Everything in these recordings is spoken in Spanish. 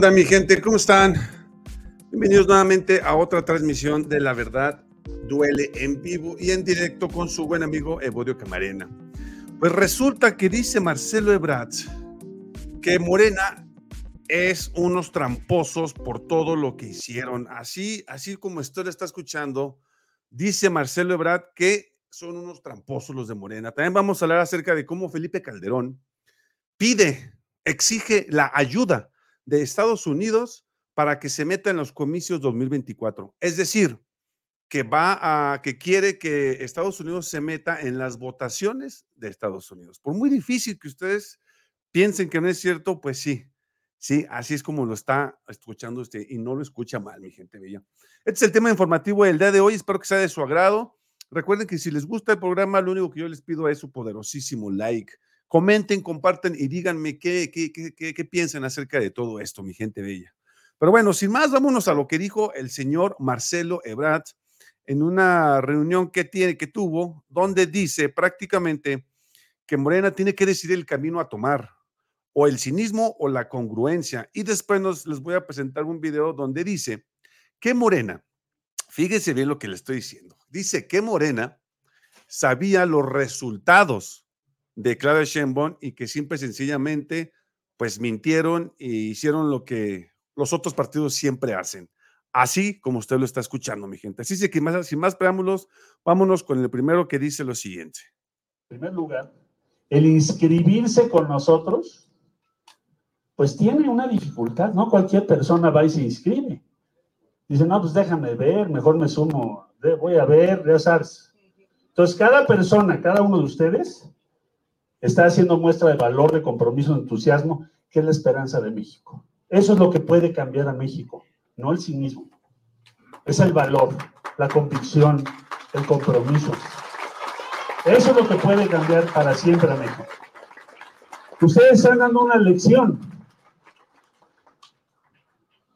onda, mi gente? ¿Cómo están? Bienvenidos nuevamente a otra transmisión de La Verdad Duele en vivo y en directo con su buen amigo Evodio Camarena. Pues resulta que dice Marcelo Ebrard que Morena es unos tramposos por todo lo que hicieron. Así, así como usted está escuchando, dice Marcelo Ebrard que son unos tramposos los de Morena. También vamos a hablar acerca de cómo Felipe Calderón pide, exige la ayuda de Estados Unidos para que se meta en los comicios 2024. Es decir, que va a, que quiere que Estados Unidos se meta en las votaciones de Estados Unidos. Por muy difícil que ustedes piensen que no es cierto, pues sí, sí, así es como lo está escuchando usted y no lo escucha mal, mi gente bella. Este es el tema informativo del día de hoy, espero que sea de su agrado. Recuerden que si les gusta el programa, lo único que yo les pido es su poderosísimo like. Comenten, comparten y díganme qué, qué, qué, qué piensan acerca de todo esto, mi gente bella. Pero bueno, sin más, vámonos a lo que dijo el señor Marcelo Ebrard en una reunión que tiene, que tuvo, donde dice prácticamente que Morena tiene que decidir el camino a tomar, o el cinismo o la congruencia. Y después nos, les voy a presentar un video donde dice que Morena, fíjese bien lo que le estoy diciendo, dice que Morena sabía los resultados de Claudia Sheinbaum y que simple y sencillamente pues mintieron e hicieron lo que los otros partidos siempre hacen así como usted lo está escuchando, mi gente. Así que más, sin más preámbulos, vámonos con el primero que dice lo siguiente. En primer lugar, el inscribirse con nosotros, pues tiene una dificultad, ¿no? Cualquier persona va y se inscribe. Dice, no, pues déjame ver, mejor me sumo, voy a ver, ya sabes. Entonces, cada persona, cada uno de ustedes, está haciendo muestra de valor, de compromiso, de entusiasmo, que es la esperanza de México. Eso es lo que puede cambiar a México no el cinismo. Es el valor, la convicción, el compromiso. Eso es lo que puede cambiar para siempre a México. Ustedes están dando una lección.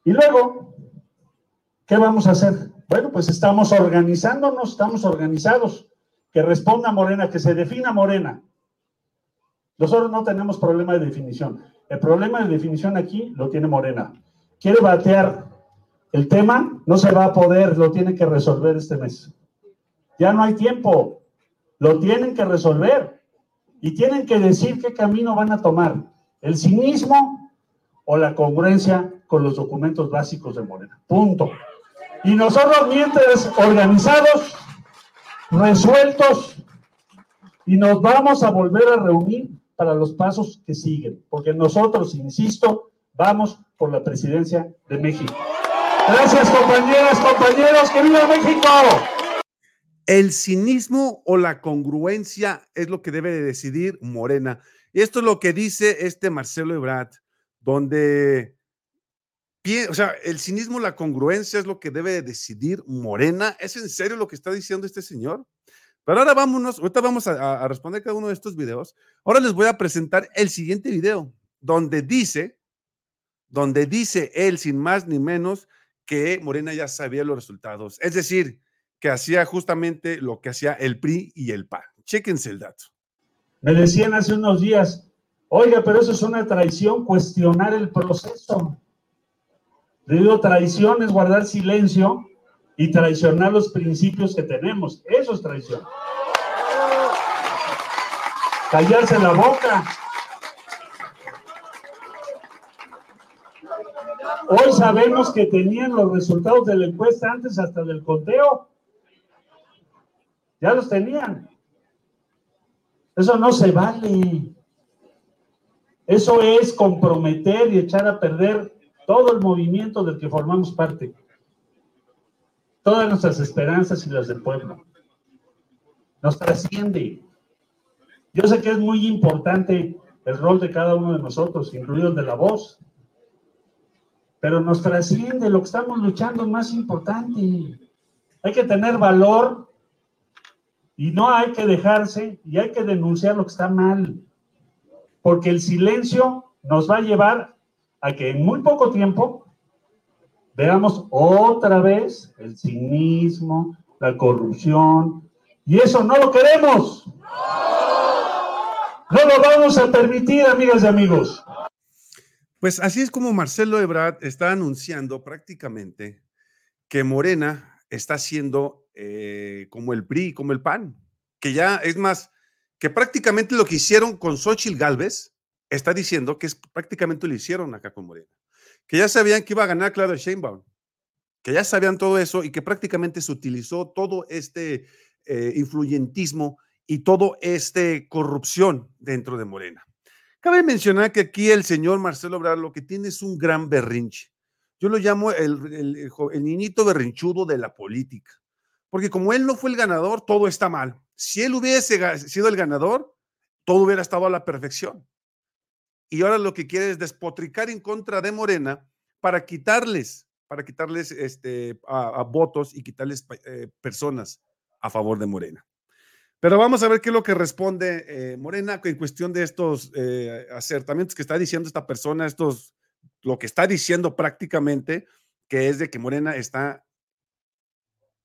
Y luego, ¿qué vamos a hacer? Bueno, pues estamos organizándonos, estamos organizados. Que responda Morena, que se defina Morena. Nosotros no tenemos problema de definición. El problema de definición aquí lo tiene Morena. Quiere batear el tema no se va a poder, lo tiene que resolver este mes. Ya no hay tiempo, lo tienen que resolver y tienen que decir qué camino van a tomar, el cinismo o la congruencia con los documentos básicos de Morena. Punto. Y nosotros mientras organizados, resueltos, y nos vamos a volver a reunir para los pasos que siguen, porque nosotros, insisto, vamos por la presidencia de México. Gracias, compañeras, compañeros. ¡Que viva México! El cinismo o la congruencia es lo que debe de decidir Morena. Y esto es lo que dice este Marcelo Ebrard, donde, o sea, el cinismo, la congruencia es lo que debe de decidir Morena. ¿Es en serio lo que está diciendo este señor? Pero ahora vámonos, ahorita vamos a, a responder cada uno de estos videos. Ahora les voy a presentar el siguiente video, donde dice, donde dice él, sin más ni menos, que Morena ya sabía los resultados. Es decir, que hacía justamente lo que hacía el PRI y el PAN. Chéquense el dato. Me decían hace unos días, oiga, pero eso es una traición, cuestionar el proceso. Le digo, traición es guardar silencio y traicionar los principios que tenemos. Eso es traición. Callarse la boca. Hoy sabemos que tenían los resultados de la encuesta antes hasta del conteo. Ya los tenían. Eso no se vale. Eso es comprometer y echar a perder todo el movimiento del que formamos parte. Todas nuestras esperanzas y las del pueblo. Nos trasciende. Yo sé que es muy importante el rol de cada uno de nosotros, incluido el de la voz, pero nos trasciende, lo que estamos luchando más importante. Hay que tener valor y no hay que dejarse y hay que denunciar lo que está mal, porque el silencio nos va a llevar a que en muy poco tiempo veamos otra vez el cinismo, la corrupción, y eso no lo queremos. No lo vamos a permitir, amigas y amigos. Pues así es como Marcelo Ebrard está anunciando prácticamente que Morena está siendo eh, como el PRI, como el PAN, que ya es más, que prácticamente lo que hicieron con Xochitl Galvez, está diciendo que es, prácticamente lo hicieron acá con Morena, que ya sabían que iba a ganar Claudia Sheinbaum, que ya sabían todo eso y que prácticamente se utilizó todo este eh, influyentismo y todo este corrupción dentro de Morena. Cabe mencionar que aquí el señor Marcelo Obrador lo que tiene es un gran berrinche. Yo lo llamo el, niñito berrinchudo de la política, porque como él no fue el ganador, todo está mal. Si él hubiese sido el ganador, todo hubiera estado a la perfección. Y ahora lo que quiere es despotricar en contra de Morena para quitarles, para quitarles este, a, votos y quitarles eh, personas a favor de Morena. Pero vamos a ver qué es lo que responde eh, Morena en cuestión de estos eh, acertamientos que está diciendo esta persona, estos, lo que está diciendo prácticamente, que es de que Morena está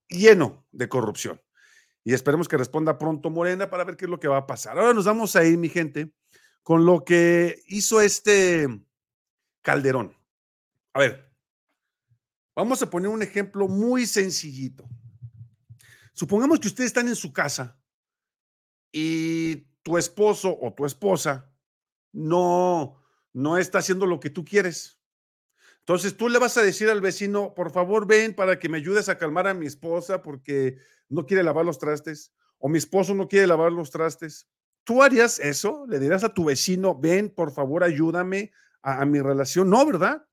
lleno de corrupción. Y esperemos que responda pronto Morena para ver qué es lo que va a pasar. Ahora nos vamos a ir, mi gente, con lo que hizo este Calderón. A ver, vamos a poner un ejemplo muy sencillito. Supongamos que ustedes están en su casa y tu esposo o tu esposa no, no está haciendo lo que tú quieres. Entonces tú le vas a decir al vecino, por favor ven para que me ayudes a calmar a mi esposa porque no quiere lavar los trastes o mi esposo no quiere lavar los trastes. ¿Tú harías eso? ¿Le dirás a tu vecino, ven, por favor, ayúdame a, a mi relación? No, ¿verdad?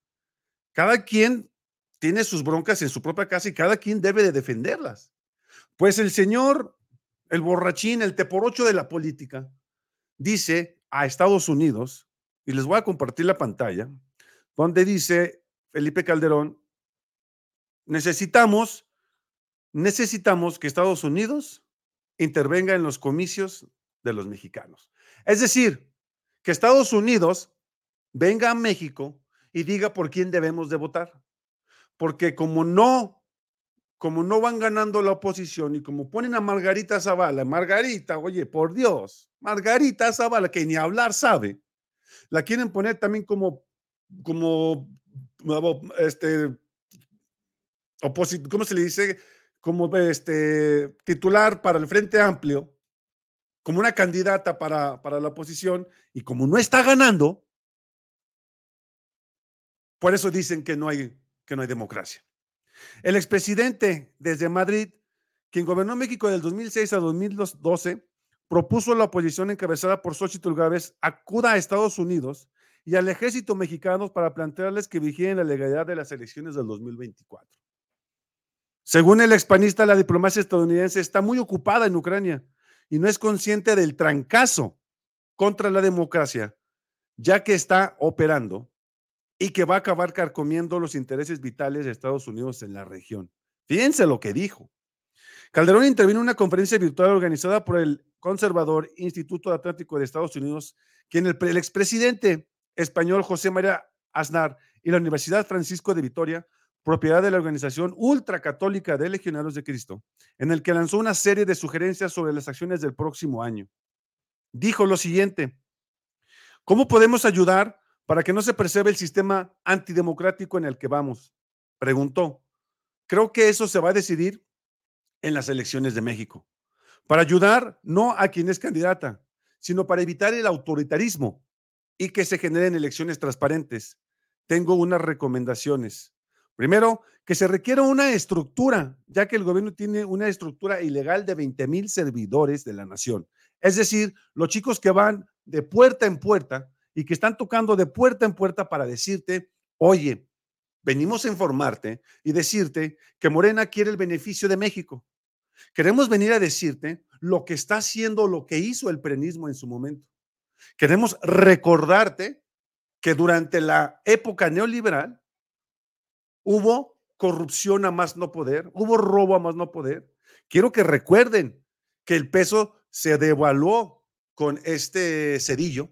Cada quien tiene sus broncas en su propia casa y cada quien debe de defenderlas. Pues el Señor el borrachín, el teporocho de la política, dice a Estados Unidos, y les voy a compartir la pantalla, donde dice Felipe Calderón, necesitamos, necesitamos que Estados Unidos intervenga en los comicios de los mexicanos. Es decir, que Estados Unidos venga a México y diga por quién debemos de votar. Porque como no como no van ganando la oposición y como ponen a Margarita Zavala, Margarita, oye, por Dios, Margarita Zavala, que ni hablar sabe, la quieren poner también como, como, este, ¿cómo se le dice? Como este, titular para el Frente Amplio, como una candidata para, para la oposición, y como no está ganando, por eso dicen que no hay, que no hay democracia. El expresidente desde Madrid, quien gobernó México del 2006 a 2012, propuso a la oposición encabezada por Xochitl Gávez acuda a Estados Unidos y al ejército mexicano para plantearles que vigilen la legalidad de las elecciones del 2024. Según el expanista, la diplomacia estadounidense está muy ocupada en Ucrania y no es consciente del trancazo contra la democracia, ya que está operando y que va a acabar carcomiendo los intereses vitales de Estados Unidos en la región. Fíjense lo que dijo. Calderón intervino en una conferencia virtual organizada por el conservador Instituto Atlántico de Estados Unidos, quien el, el expresidente español José María Aznar y la Universidad Francisco de Vitoria, propiedad de la organización ultracatólica de Legionarios de Cristo, en el que lanzó una serie de sugerencias sobre las acciones del próximo año. Dijo lo siguiente, ¿cómo podemos ayudar para que no se preserve el sistema antidemocrático en el que vamos? Preguntó. Creo que eso se va a decidir en las elecciones de México, para ayudar no a quien es candidata, sino para evitar el autoritarismo y que se generen elecciones transparentes. Tengo unas recomendaciones. Primero, que se requiera una estructura, ya que el gobierno tiene una estructura ilegal de 20 mil servidores de la nación. Es decir, los chicos que van de puerta en puerta y que están tocando de puerta en puerta para decirte, oye, venimos a informarte y decirte que Morena quiere el beneficio de México. Queremos venir a decirte lo que está haciendo, lo que hizo el prenismo en su momento. Queremos recordarte que durante la época neoliberal hubo corrupción a más no poder, hubo robo a más no poder. Quiero que recuerden que el peso se devaluó con este cedillo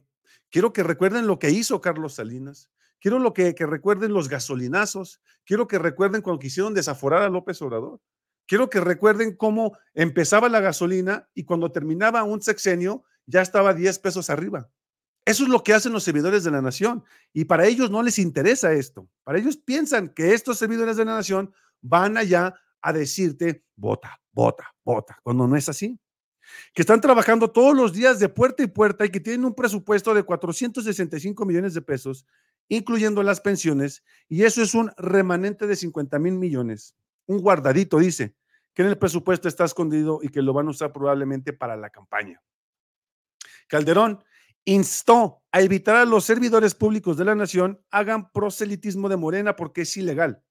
Quiero que recuerden lo que hizo Carlos Salinas. Quiero lo que, que recuerden los gasolinazos. Quiero que recuerden cuando quisieron desaforar a López Obrador. Quiero que recuerden cómo empezaba la gasolina y cuando terminaba un sexenio ya estaba 10 pesos arriba. Eso es lo que hacen los servidores de la nación. Y para ellos no les interesa esto. Para ellos piensan que estos servidores de la nación van allá a decirte, vota, vota, vota, cuando no es así. Que están trabajando todos los días de puerta y puerta y que tienen un presupuesto de 465 millones de pesos, incluyendo las pensiones, y eso es un remanente de 50 mil millones. Un guardadito, dice, que en el presupuesto está escondido y que lo van a usar probablemente para la campaña. Calderón instó a evitar a los servidores públicos de la nación hagan proselitismo de Morena porque es ilegal,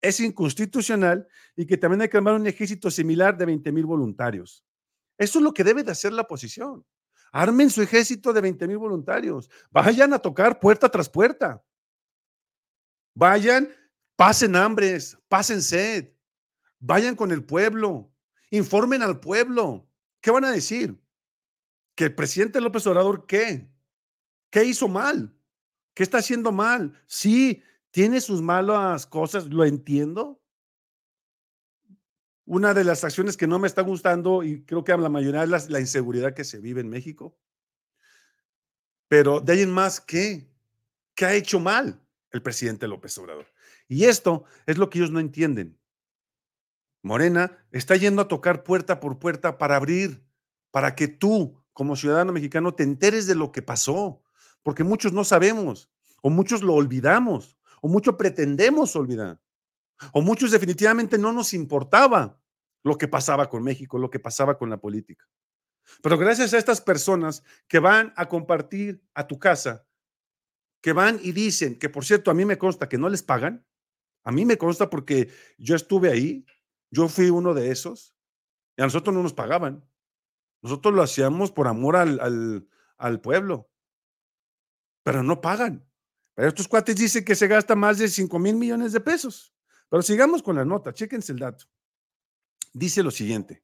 es inconstitucional y que también hay que armar un ejército similar de 20 mil voluntarios. Eso es lo que debe de hacer la oposición. Armen su ejército de 20 mil voluntarios. Vayan a tocar puerta tras puerta. Vayan, pasen hambres, pasen sed. Vayan con el pueblo. Informen al pueblo. ¿Qué van a decir? Que el presidente López Obrador, ¿qué? ¿Qué hizo mal? ¿Qué está haciendo mal? Sí, tiene sus malas cosas, lo entiendo. Una de las acciones que no me está gustando, y creo que la mayoría es la, la inseguridad que se vive en México. Pero de ahí en más, ¿qué? ¿Qué ha hecho mal el presidente López Obrador? Y esto es lo que ellos no entienden. Morena está yendo a tocar puerta por puerta para abrir, para que tú, como ciudadano mexicano te enteres de lo que pasó, porque muchos no sabemos, o muchos lo olvidamos, o muchos pretendemos olvidar, o muchos definitivamente no nos importaba lo que pasaba con México, lo que pasaba con la política. Pero gracias a estas personas que van a compartir a tu casa, que van y dicen, que por cierto, a mí me consta que no les pagan, a mí me consta porque yo estuve ahí, yo fui uno de esos, y a nosotros no nos pagaban. Nosotros lo hacíamos por amor al, pueblo, pero no pagan. Estos cuates dicen que se gasta más de 5 mil millones de pesos. Pero sigamos con la nota, chéquense el dato. Dice lo siguiente.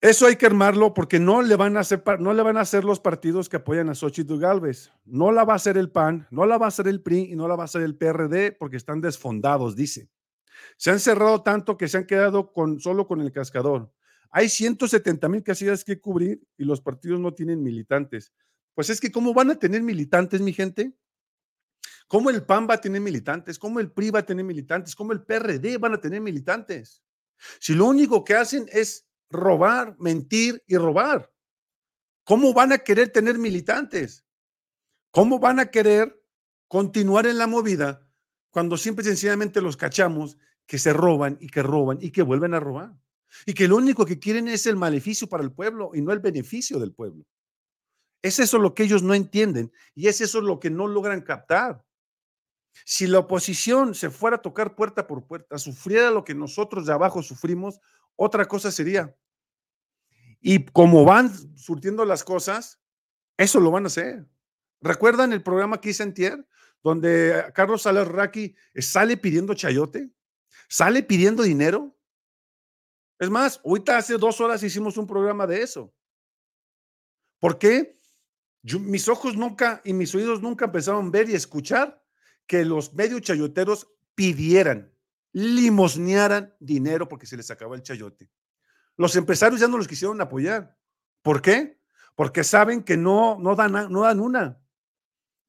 Eso hay que armarlo porque no le van a hacer, no le van a hacer los partidos que apoyan a Xochitl Galvez. No la va a hacer el PAN, no la va a hacer el PRI y no la va a hacer el PRD porque están desfondados, dice. Se han cerrado tanto que se han quedado con, solo con el cascador. Hay 170 mil casillas que cubrir y los partidos no tienen militantes. Pues es que, ¿cómo van a tener militantes, mi gente? ¿Cómo el PAN va a tener militantes? ¿Cómo el PRI va a tener militantes? ¿Cómo el PRD van a tener militantes? Si lo único que hacen es robar, mentir y robar, ¿cómo van a querer tener militantes? ¿Cómo van a querer continuar en la movida cuando siempre sencillamente los cachamos que se roban y que roban y que vuelven a robar? Y que lo único que quieren es el maleficio para el pueblo y no el beneficio del pueblo. Es eso lo que ellos no entienden y es eso lo que no logran captar. Si la oposición se fuera a tocar puerta por puerta, sufriera lo que nosotros de abajo sufrimos, otra cosa sería. Y como van surtiendo las cosas, eso lo van a hacer. ¿Recuerdan el programa que hice donde Carlos Salerraqui sale pidiendo chayote? ¿Sale pidiendo dinero? Es más, ahorita hace dos horas hicimos un programa de eso. ¿Por qué? mis ojos nunca y mis oídos nunca empezaron a ver y escuchar que los medios chayoteros pidieran, limosnearan dinero porque se les acaba el chayote. Los empresarios ya no los quisieron apoyar. ¿Por qué? Porque saben que no, no, dan, no dan una.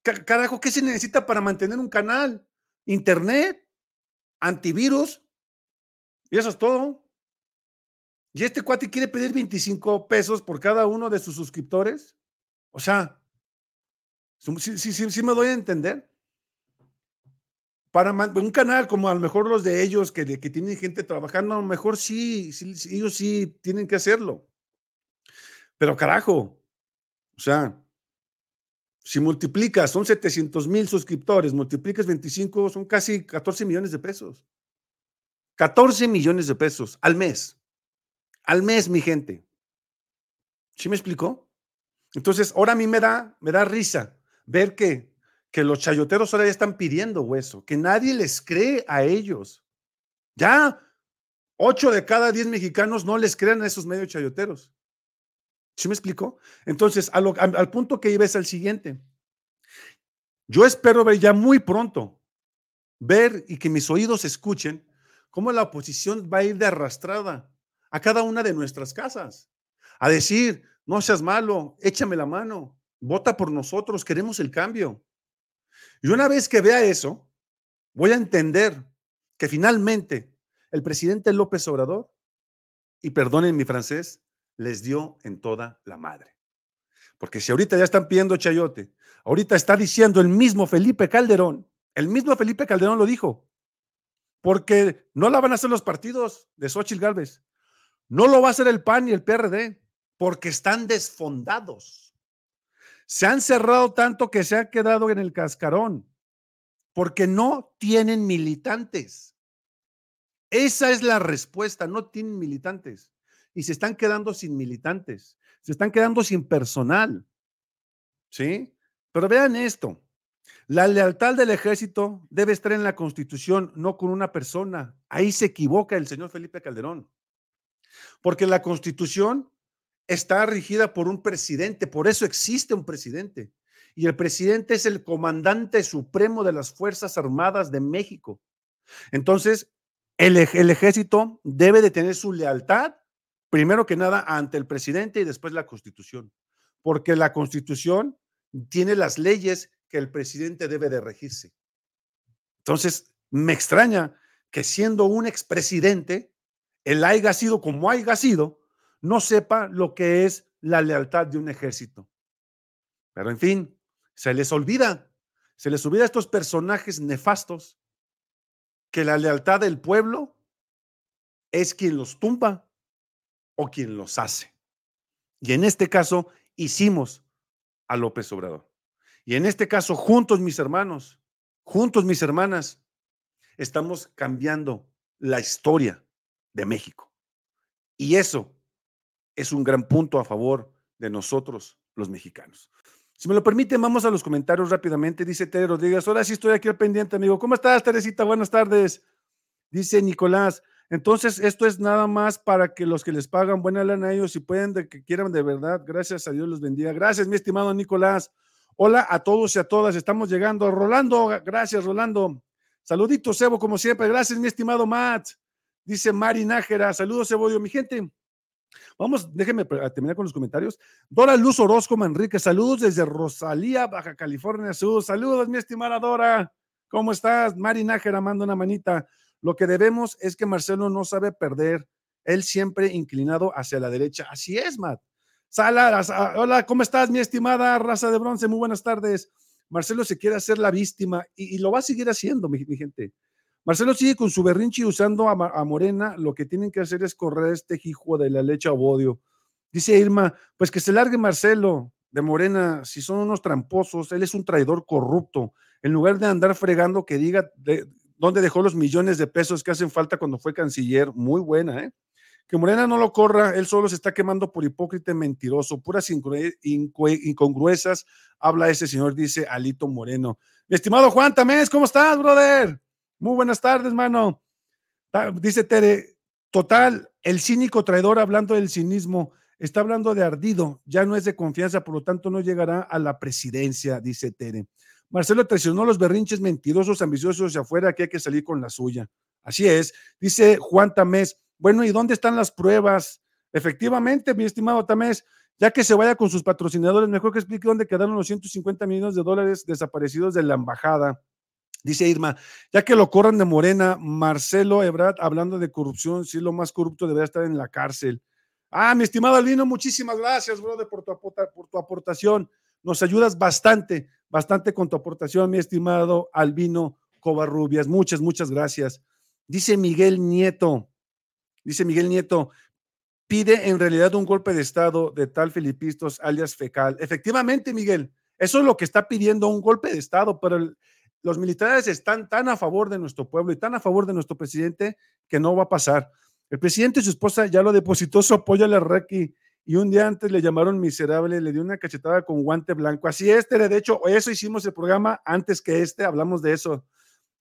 Carajo, ¿qué se necesita para mantener un canal? Internet, antivirus, y eso es todo. Y este cuate quiere pedir 25 pesos por cada uno de sus suscriptores. O sea, sí, me doy a entender. Para un canal como a lo mejor los de ellos que, que tienen gente trabajando, a lo mejor sí, sí, ellos sí tienen que hacerlo. Pero carajo, o sea, si multiplicas, son 700 mil suscriptores, multiplicas 25, son casi 14 millones de pesos. 14 millones de pesos al mes al mes, mi gente. ¿Sí me explicó? Entonces, ahora a mí me da, me da risa ver que, que los chayoteros ahora ya están pidiendo hueso, que nadie les cree a ellos. Ya, ocho de cada diez mexicanos no les creen a esos medios chayoteros. ¿Sí me explicó? Entonces, al, al punto que iba es el siguiente. Yo espero ver ya muy pronto, ver y que mis oídos escuchen cómo la oposición va a ir de arrastrada a cada una de nuestras casas, a decir, no seas malo, échame la mano, vota por nosotros, queremos el cambio. Y una vez que vea eso, voy a entender que finalmente el presidente López Obrador, y perdonen mi francés, les dio en toda la madre. Porque si ahorita ya están pidiendo chayote, ahorita está diciendo el mismo Felipe Calderón, el mismo Felipe Calderón lo dijo, porque no la van a hacer los partidos de Xochitl Gálvez, no lo va a hacer el PAN y el PRD, porque están desfondados. Se han cerrado tanto que se ha quedado en el cascarón, porque no tienen militantes. Esa es la respuesta, no tienen militantes. Y se están quedando sin militantes, se están quedando sin personal. ¿Sí? Pero vean esto, la lealtad del ejército debe estar en la constitución, no con una persona. Ahí se equivoca el señor Felipe Calderón. Porque la constitución está regida por un presidente, por eso existe un presidente. Y el presidente es el comandante supremo de las Fuerzas Armadas de México. Entonces, el, el, ejército debe de tener su lealtad, primero que nada, ante el presidente y después la constitución, porque la constitución tiene las leyes que el presidente debe de regirse. Entonces, me extraña que siendo un expresidente, el haya sido como haya sido, no sepa lo que es la lealtad de un ejército. Pero en fin, se les olvida, se les olvida a estos personajes nefastos que la lealtad del pueblo es quien los tumba o quien los hace. Y en este caso hicimos a López Obrador. Y en este caso, juntos mis hermanos, juntos mis hermanas, estamos cambiando la historia de México. Y eso es un gran punto a favor de nosotros, los mexicanos. Si me lo permiten, vamos a los comentarios rápidamente. Dice Tere Rodríguez, ahora sí estoy aquí al pendiente, amigo. ¿Cómo estás, Teresita? Buenas tardes. Dice Nicolás, entonces esto es nada más para que los que les pagan buena lana a ellos, si pueden, de que quieran de verdad, gracias a Dios los bendiga. Gracias, mi estimado Nicolás. Hola a todos y a todas, estamos llegando. Rolando, gracias, Rolando. Saluditos, Evo, como siempre. Gracias, mi estimado Matt. Dice Mari Nájera, saludos, Evodio, mi gente. Vamos, déjenme terminar con los comentarios. Dora Luz Orozco Manrique, saludos desde Rosalía, Baja California Sur. Saludos, mi estimada Dora. ¿Cómo estás? Mari Nájera, manda una manita. Lo que debemos es que Marcelo no sabe perder. Él siempre inclinado hacia la derecha. Así es, Matt. Salas, hola, ¿cómo estás, mi estimada raza de bronce? Muy buenas tardes. Marcelo se quiere hacer la víctima y, lo va a seguir haciendo, mi, gente. Marcelo sigue con su berrinche usando a, Morena. Lo que tienen que hacer es correr este hijo de la leche a Bodio. Dice Irma, pues que se largue Marcelo de Morena, si son unos tramposos, él es un traidor corrupto. En lugar de andar fregando, que diga de, dónde dejó los millones de pesos que hacen falta cuando fue canciller. Muy buena, ¿eh? Que Morena no lo corra, él solo se está quemando por hipócrita y mentiroso, puras incongruesas, habla ese señor, dice Alito Moreno. Mi estimado Juan Tamés, ¿cómo estás, brother? Muy buenas tardes, mano. Dice Tere, total, el cínico traidor hablando del cinismo, está hablando de ardido, ya no es de confianza, por lo tanto no llegará a la presidencia, dice Tere. Marcelo traicionó los berrinches mentirosos, ambiciosos de afuera, que hay que salir con la suya. Así es, dice Juan Tamés, bueno, ¿y dónde están las pruebas? Efectivamente, mi estimado Tamés, ya que se vaya con sus patrocinadores, mejor que explique dónde quedaron los 150 millones de dólares desaparecidos de la embajada. Dice Irma, ya que lo corran de Morena, Marcelo Ebrard, hablando de corrupción, si es lo más corrupto, debería estar en la cárcel. Ah, mi estimado Albino, muchísimas gracias, brother, por tu, por tu aportación. Nos ayudas bastante, bastante con tu aportación, mi estimado Albino Covarrubias. Muchas, muchas gracias. Dice Miguel Nieto, Dice Miguel Nieto, pide en realidad un golpe de Estado de tal Filipistos alias Fecal. Efectivamente, Miguel, eso es lo que está pidiendo un golpe de Estado, pero los militares están tan a favor de nuestro pueblo y tan a favor de nuestro presidente que no va a pasar. El presidente y su esposa ya lo depositó su apoyo a la Requi y un día antes le llamaron miserable, le dio una cachetada con guante blanco. Así es, de hecho, eso hicimos el programa antes que este, hablamos de eso.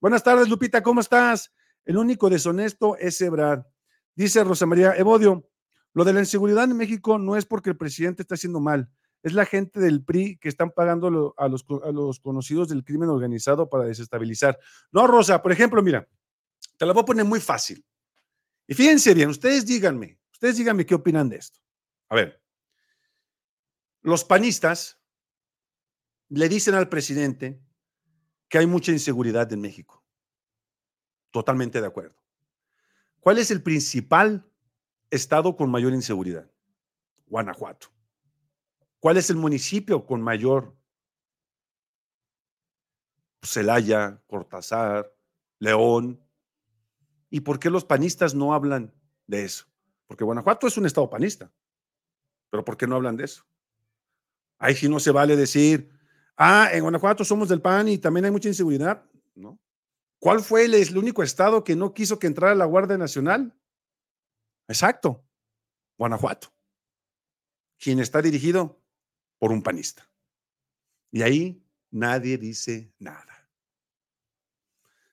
Buenas tardes, Lupita, ¿cómo estás? El único deshonesto es Ebrard. Dice Rosa María Evodio, lo de la inseguridad en México no es porque el presidente está haciendo mal, es la gente del PRI que están pagando a los, conocidos del crimen organizado para desestabilizar. No, Rosa, por ejemplo, mira, te la voy a poner muy fácil. Y fíjense bien, ustedes díganme, ustedes díganme qué opinan de esto. A ver, los panistas le dicen al presidente que hay mucha inseguridad en México. Totalmente de acuerdo. ¿Cuál es el principal estado con mayor inseguridad? Guanajuato. ¿Cuál es el municipio con mayor? Celaya, Cortázar, León. ¿Y por qué los panistas no hablan de eso? Porque Guanajuato es un estado panista. Pero ¿por qué no hablan de eso? Ahí sí no se vale decir, ah, en Guanajuato somos del PAN y también hay mucha inseguridad. ¿No? ¿Cuál fue el, único estado que no quiso que entrara la Guardia Nacional? Exacto, Guanajuato, quien está dirigido por un panista. Y ahí nadie dice nada.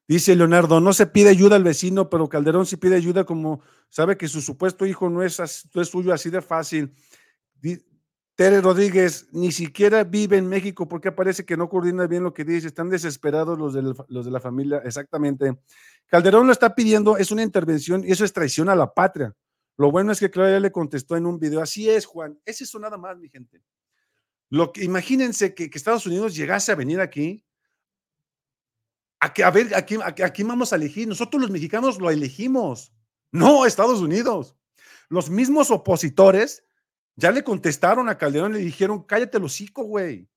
Dice Leonardo, no se pide ayuda al vecino, pero Calderón sí pide ayuda como sabe que su supuesto hijo no es, no es suyo así de fácil. Tere Rodríguez ni siquiera vive en México porque parece que no coordina bien lo que dice. Están desesperados los de, los de la familia. Exactamente. Calderón lo está pidiendo, es una intervención y eso es traición a la patria. Lo bueno es que Claudia le contestó en un video. Así es, Juan. Es eso nada más, mi gente. Lo que, imagínense que, Estados Unidos llegase a venir aquí. A, que, a ver, aquí, aquí vamos a elegir. Nosotros los mexicanos lo elegimos. No Estados Unidos. Los mismos opositores ya le contestaron a Calderón, le dijeron, cállate el hocico, güey.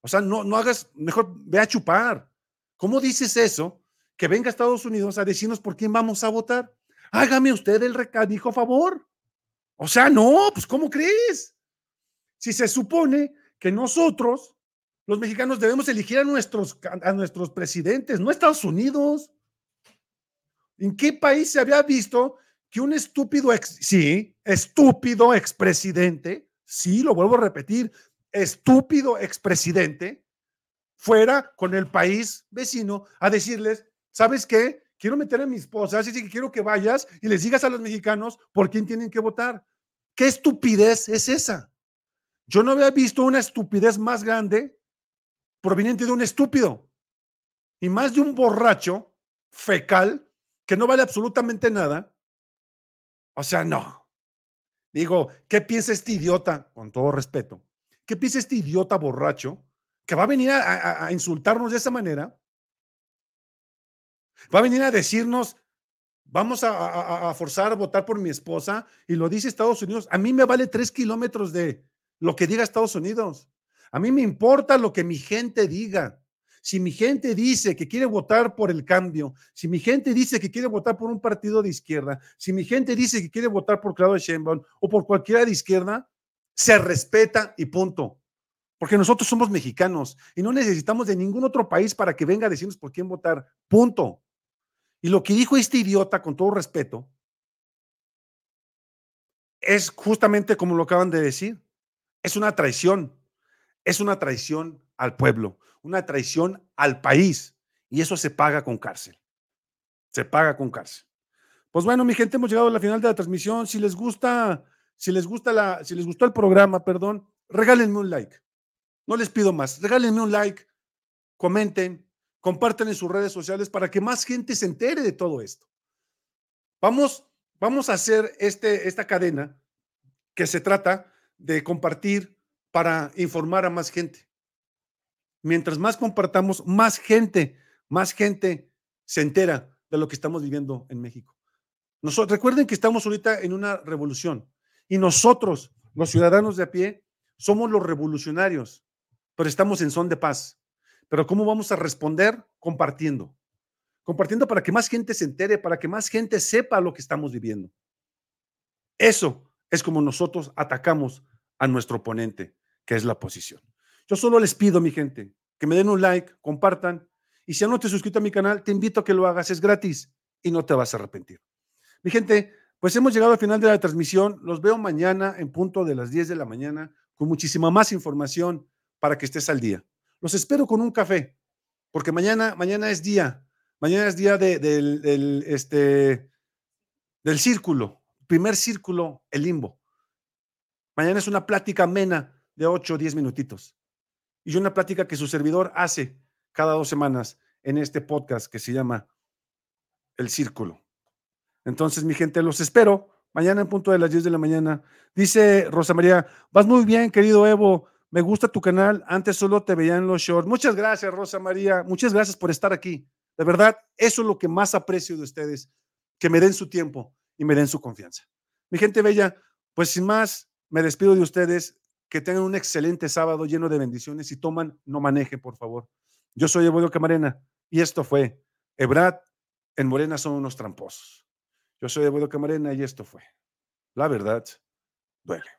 O sea, no, no hagas, mejor ve a chupar. ¿Cómo dices eso? Que venga a Estados Unidos a decirnos por quién vamos a votar. Hágame usted el recadijo favor. O sea, no, pues ¿cómo crees? Si se supone que nosotros, los mexicanos, debemos elegir a nuestros, a nuestros presidentes, no Estados Unidos. ¿En qué país se había visto que un estúpido ex, sí, estúpido expresidente, sí, lo vuelvo a repetir, estúpido expresidente, fuera con el país vecino a decirles, ¿sabes qué? Quiero meter a mi esposa, así que quiero que vayas y les digas a los mexicanos por quién tienen que votar. ¿Qué estupidez es esa? Yo no había visto una estupidez más grande proveniente de un estúpido y más de un borracho fecal que no vale absolutamente nada o sea, no. Digo, ¿qué piensa este idiota, con todo respeto? ¿Qué piensa este idiota borracho que va a venir a, insultarnos de esa manera? Va a venir a decirnos, vamos a, forzar a votar por mi esposa y lo dice Estados Unidos. A mí me vale tres kilómetros de lo que diga Estados Unidos. A mí me importa lo que mi gente diga. Si mi gente dice que quiere votar por el cambio, si mi gente dice que quiere votar por un partido de izquierda, si mi gente dice que quiere votar por Claudio Sheinbaum o por cualquiera de izquierda, se respeta y punto. Porque nosotros somos mexicanos y no necesitamos de ningún otro país para que venga a decirnos por quién votar. Punto. Y lo que dijo este idiota, con todo respeto, es justamente como lo acaban de decir. Es una traición. Es una traición al pueblo una traición al país y eso se paga con cárcel. Se paga con cárcel. Pues bueno, mi gente, hemos llegado a la final de la transmisión. Si les gusta, si les gusta la, si les gustó el programa, perdón, regálenme un like. No les pido más. Regálenme un like, comenten, compartan en sus redes sociales para que más gente se entere de todo esto. Vamos, vamos a hacer este, esta cadena que se trata de compartir para informar a más gente mientras más compartamos, más gente, más gente se entera de lo que estamos viviendo en México. Nosotros, recuerden que estamos ahorita en una revolución y nosotros, los ciudadanos de a pie, somos los revolucionarios, pero estamos en son de paz. Pero ¿cómo vamos a responder? Compartiendo. Compartiendo para que más gente se entere, para que más gente sepa lo que estamos viviendo. Eso es como nosotros atacamos a nuestro oponente, que es la oposición. Yo solo les pido, mi gente, que me den un like, compartan. Y si aún no te has suscrito a mi canal, te invito a que lo hagas. Es gratis y no te vas a arrepentir. Mi gente, pues hemos llegado al final de la transmisión. Los veo mañana en punto de las 10 de la mañana con muchísima más información para que estés al día. Los espero con un café, porque mañana, mañana es día. Mañana es día del, este, del círculo, primer círculo, el limbo. Mañana es una plática amena de 8 o 10 minutitos y una plática que su servidor hace cada dos semanas en este podcast que se llama El Círculo. Entonces, mi gente, los espero mañana en punto de las 10 de la mañana. Dice Rosa María, vas muy bien, querido Evo. Me gusta tu canal. Antes solo te veía en los shorts. Muchas gracias, Rosa María. Muchas gracias por estar aquí. De verdad, eso es lo que más aprecio de ustedes, que me den su tiempo y me den su confianza. Mi gente bella, pues sin más, me despido de ustedes. Que tengan un excelente sábado lleno de bendiciones y toman, no maneje, por favor. Yo soy Evodio Camarena y esto fue Ebrad en Morena son unos tramposos. Yo soy Evodio Camarena y esto fue. La verdad duele.